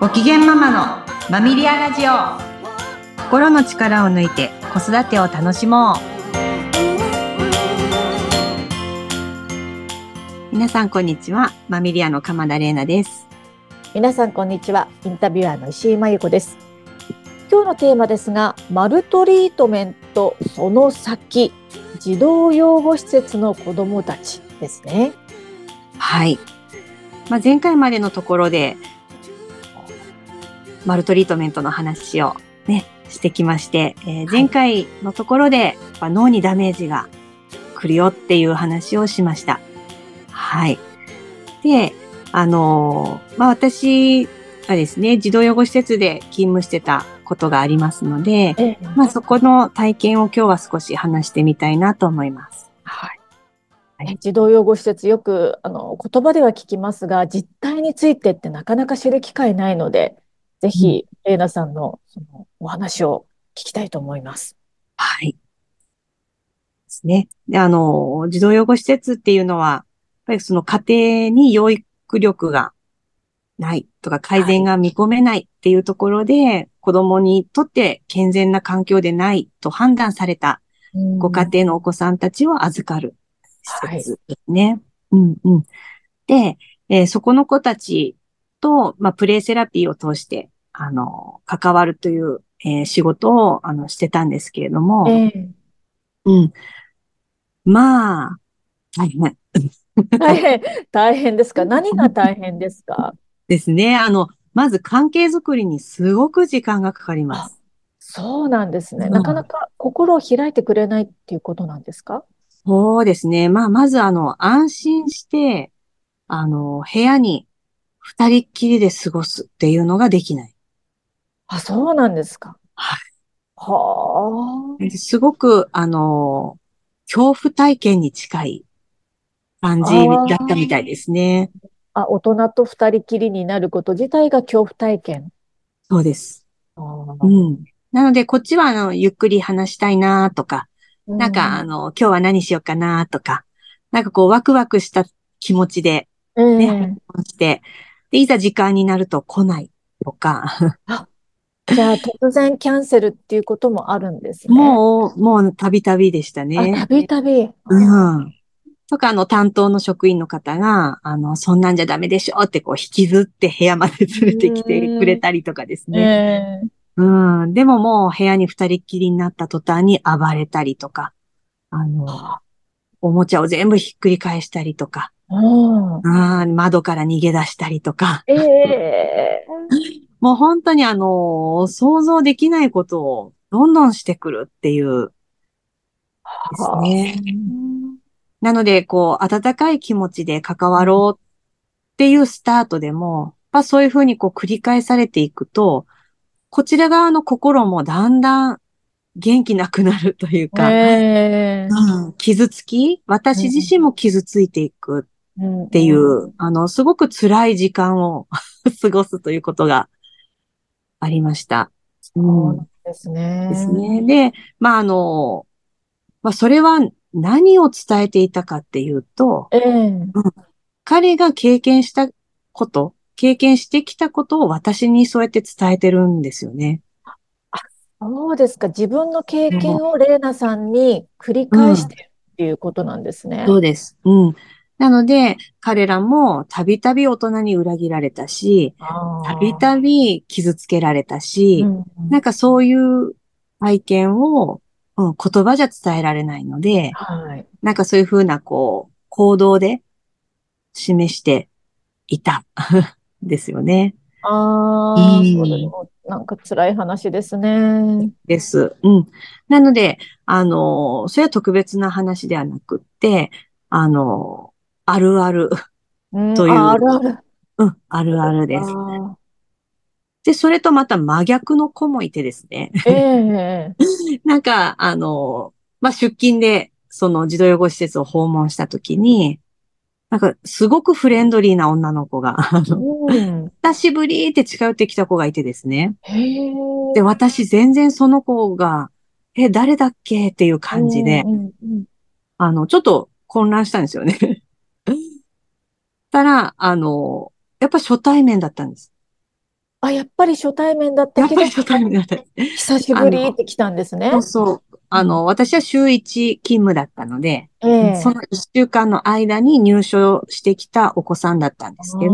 ご機嫌ママのマミリアラジオ。心の力を抜いて子育てを楽しもう。皆さんこんにちはマミリアの鎌田玲奈です。皆さんこんにちはインタビュアーの石井真由子です。今日のテーマですがマルトリートメントその先児童養護施設の子どもたちですね。はい。まあ、前回までのところでマルトリートメントの話をね、してきまして、えー、前回のところで、脳にダメージが来るよっていう話をしました。はい。で、あのー、まあ、私はですね、児童養護施設で勤務してたことがありますので、ええ、まあ、そこの体験を今日は少し話してみたいなと思います。はい。児童養護施設よくあの言葉では聞きますが実態についてってなかなか知る機会ないのでぜひ、レイナさんのそのお話を聞きたいと思います。はい。ですね。で、あの、児童養護施設っていうのは、やっぱりその家庭に養育力がないとか改善が見込めないっていうところで、はい、子供にとって健全な環境でないと判断されたご家庭のお子さんたちを預かる施設ですね。はい、うんうん。で、えー、そこの子たちと、まあ、プレイセラピーを通して、あの、関わるという、えー、仕事を、あの、してたんですけれども、えー、うん。まあ、大変。大変、大変ですか？何が大変ですか？ですね。あの、まず関係づくりにすごく時間がかかります。そうなんですね。なかなか心を開いてくれないっていうことなんですか？そうですね。まあ、まずあの、安心して、あの、部屋に二人っきりで過ごすっていうのができない。あ、そうなんですか。はい。はあ。すごく、あの、恐怖体験に近い感じだったみたいですね。あ大人と二人きりになること自体が恐怖体験。そうです。うん。なので、こっちは、あの、ゆっくり話したいなとか、なんか、あの、今日は何しようかなとか、なんかこう、ワクワクした気持ちで、ね、うん、して、で、いざ時間になると来ないとか。じゃあ、突然キャンセルっていうこともあるんですね。もう、もう、たびたびでしたね。たびたび。うん。とか、あの、担当の職員の方が、あの、そんなんじゃダメでしょってこう、引きずって部屋まで連れてきてくれたりとかですね。うん。でももう部屋に二人っきりになった途端に暴れたりとか、あの、おもちゃを全部ひっくり返したりとか、あ窓から逃げ出したりとか。ええ。ー、もう本当にあの、想像できないことをどんどんしてくるっていう。ですね。なので、こう、温かい気持ちで関わろうっていうスタートでも、まあそういうふうにこう繰り返されていくと、こちら側の心もだんだん元気なくなるというか、えーうん、傷つき、私自身も傷ついていくっていう、うん、あの、すごく辛い時間を 過ごすということがありました。そうですね。ですね。で、まあ、あの、まあ、それは何を伝えていたかっていうと、えーうん、彼が経験したこと、経験してきたことを私にそうやって伝えてるんですよね。そうですか。自分の経験をレーナさんに繰り返してるっていうことなんですね。うん、そうです。うん。なので、彼らもたびたび大人に裏切られたし、たびたび傷つけられたし、うんなんかそういう体験を、うん、言葉じゃ伝えられないので、はい、なんかそういうふうなこう、行動で示していたですよね。ああ、うん、なんか辛い話ですね。です。うん。なので、あの、それは特別な話ではなくって、あの、あるあるという。あるある。うん、あるあるです。で、それとまた真逆の子もいてですね。えー、なんか、あの、まあ、出勤で、その児童養護施設を訪問したときに、なんか、すごくフレンドリーな女の子が、あの、うん、久しぶりって近寄ってきた子がいてですね。で、私全然その子が、え、誰だっけっていう感じで、あの、ちょっと混乱したんですよね。たら、あの、やっぱ初対面だったんです。あ、やっぱり初対面だったけど。やっぱり初対面だった。久しぶりって来たんですね。そうそう。あの、私は週1勤務だったので、えー、その1週間の間に入所してきたお子さんだったんですけど、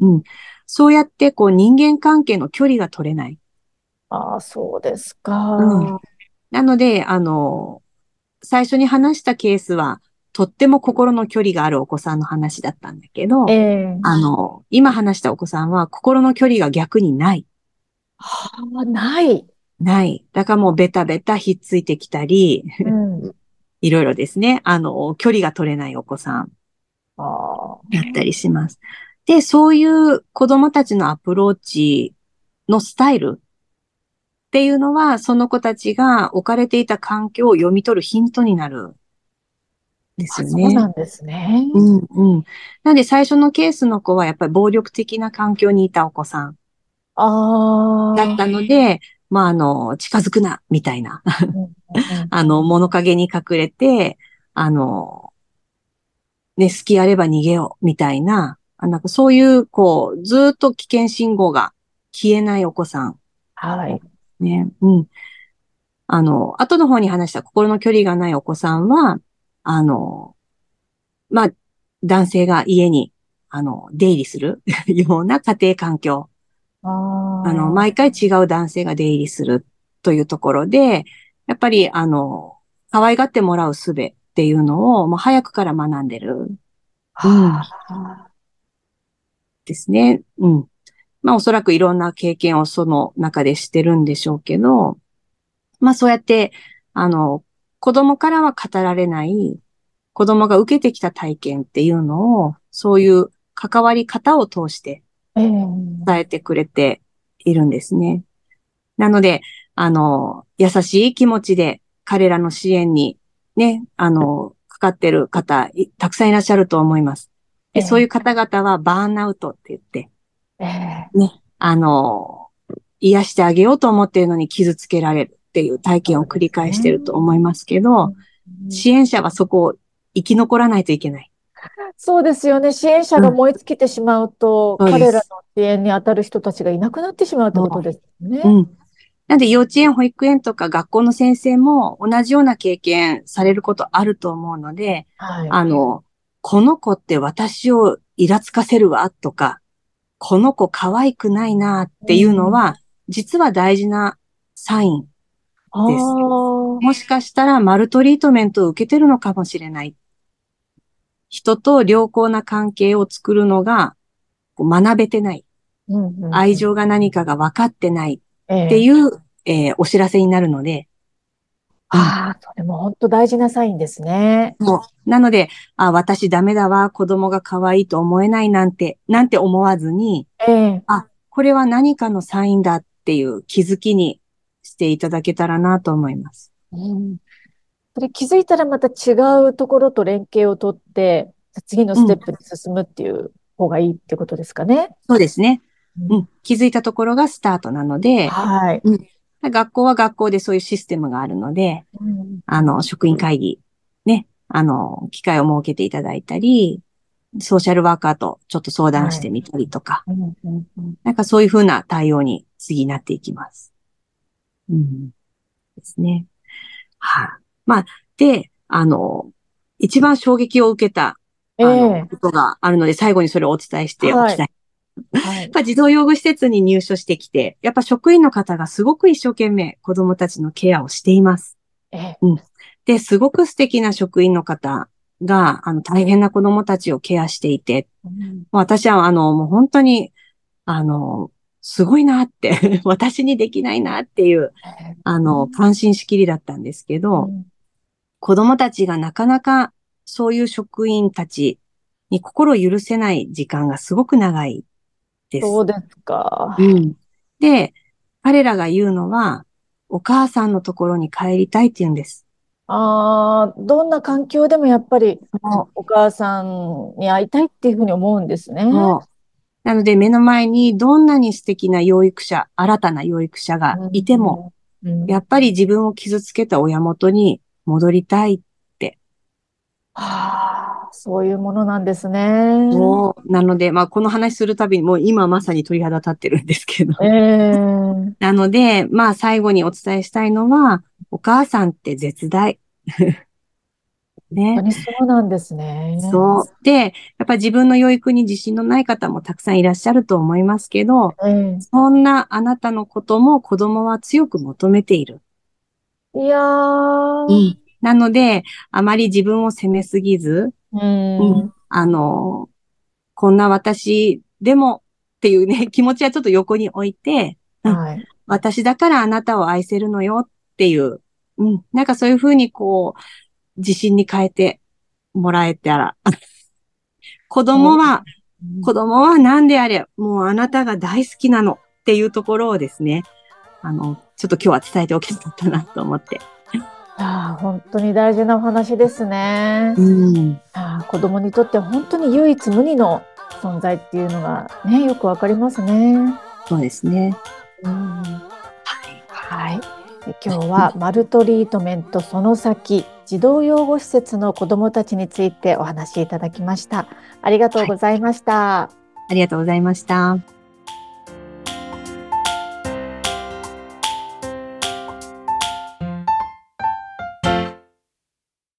うん、そうやってこう人間関係の距離が取れない。ああ、そうですか、うん。なので、あの、最初に話したケースは、とっても心の距離があるお子さんの話だったんだけど、えー、あの、今話したお子さんは心の距離が逆にない。はあ、ない。ない。だからもうベタベタひっついてきたり、うん、いろいろですね、あの、距離が取れないお子さん、やったりします。で、そういう子供たちのアプローチのスタイルっていうのは、その子たちが置かれていた環境を読み取るヒントになるですよね。そうなんですね。うんうん。なんで最初のケースの子はやっぱり暴力的な環境にいたお子さん。ああ。だったので、まあ、あの、近づくな、みたいな。あの、物陰に隠れて、あの、ね、隙あれば逃げよう、みたいな、なんかそういう、こう、ずっと危険信号が消えないお子さん。はい。ね、うん。あの、後の方に話した心の距離がないお子さんは、あの、まあ、男性が家に、あの、出入りする ような家庭環境。ああの、毎回違う男性が出入りするというところで、やっぱり、あの、可愛がってもらう術っていうのを、もう早くから学んでる。うん。ですね。うん。まあおそらくいろんな経験をその中でしてるんでしょうけど、まあそうやって、あの、子供からは語られない子供が受けてきた体験っていうのを、そういう関わり方を通して伝えてくれているんですね。なので、あの、優しい気持ちで彼らの支援にね、あの、かかってる方、たくさんいらっしゃると思います。でそういう方々はバーンアウトって言って、ね、あの、癒してあげようと思っているのに傷つけられる。っていう体験を繰り返してると思いますけど、支援者はそこを生き残らないといけない。そうですよね。支援者が燃え尽きてしまうと、うん、彼らの支援に当たる人たちがいなくなってしまうってことですね。うん。なんで幼稚園、保育園とか学校の先生も同じような経験されることあると思うので、はい、あの、この子って私をイラつかせるわとか、この子可愛くないなっていうのは、うん、実は大事なサインです。もしかしたらマルトリートメントを受けてるのかもしれない。人と良好な関係を作るのが学べてない。愛情が何かが分かってないっていう、えー、えー、お知らせになるので。ああ、それも本当大事なサインですね。もう、なので、あ私ダメだわ、子供が可愛いと思えないなんて、なんて思わずに、えー、あ、これは何かのサインだっていう気づきにしていただけたらなと思います。うん、それ気づいたらまた違うところと連携をとって、次のステップに進むっていう方がいいってことですかね。うん、そうですね、うん。気づいたところがスタートなので、はい。うん、学校は学校でそういうシステムがあるので、うん、あの、職員会議、ね、あの、機会を設けていただいたり、ソーシャルワーカーとちょっと相談してみたりとか、はい、なんかそういうふうな対応に次なっていきます。うん。ですね。はい、あ、まあ、で、あの、一番衝撃を受けた、あの、えー、ことがあるので、最後にそれをお伝えしておきたい。はい、やっぱ児童養護施設に入所してきて、やっぱ職員の方がすごく一生懸命子供たちのケアをしています。えー、うん。で、すごく素敵な職員の方が、あの、大変な子供たちをケアしていて、うん、私は、あの、もう本当に、あの、すごいなって 私にできないなっていう、あの、関心しきりだったんですけど、うん、子供たちがなかなかそういう職員たちに心を許せない時間がすごく長いです。そうですか。うん。で、彼らが言うのは、お母さんのところに帰りたいって言うんです。ああ、どんな環境でもやっぱりお母さんに会いたいっていうふうに思うんですね。なので目の前にどんなに素敵な養育者、新たな養育者がいても、やっぱり自分を傷つけた親元に戻りたいってはあ、そういうものなんですね。そうなので、まあ、この話するたびに、もう今まさに鳥肌立ってるんですけど。えー、なので、まあ、最後にお伝えしたいのは、お母さんって絶大。ね。本当にそうなんですね。そう。で、やっぱ自分の養育に自信のない方もたくさんいらっしゃると思いますけど、えー、そんなあなたのことも子供は強く求めている。いやー。うん。なので、あまり自分を責めすぎず、うん。うん。あの、こんな私でもっていうね、気持ちはちょっと横に置いて、うん。はい。私だからあなたを愛せるのよっていう、うん、なんかそういうふうにこう、自信に変えてもらえたら。子供は、子供は何であれ、もうあなたが大好きなのっていうところをですね、あの、ちょっと今日は伝えておきたかったなと思って。ああ、本当に大事なお話ですね。うん。ああ、子供にとって本当に唯一無二の存在っていうのがね、よくわかりますね。そうですね。うんはい。で今日はマルトリートメントその先児童養護施設の子どもたちについてお話しいただきました。ありがとうございました。ありがとうございました。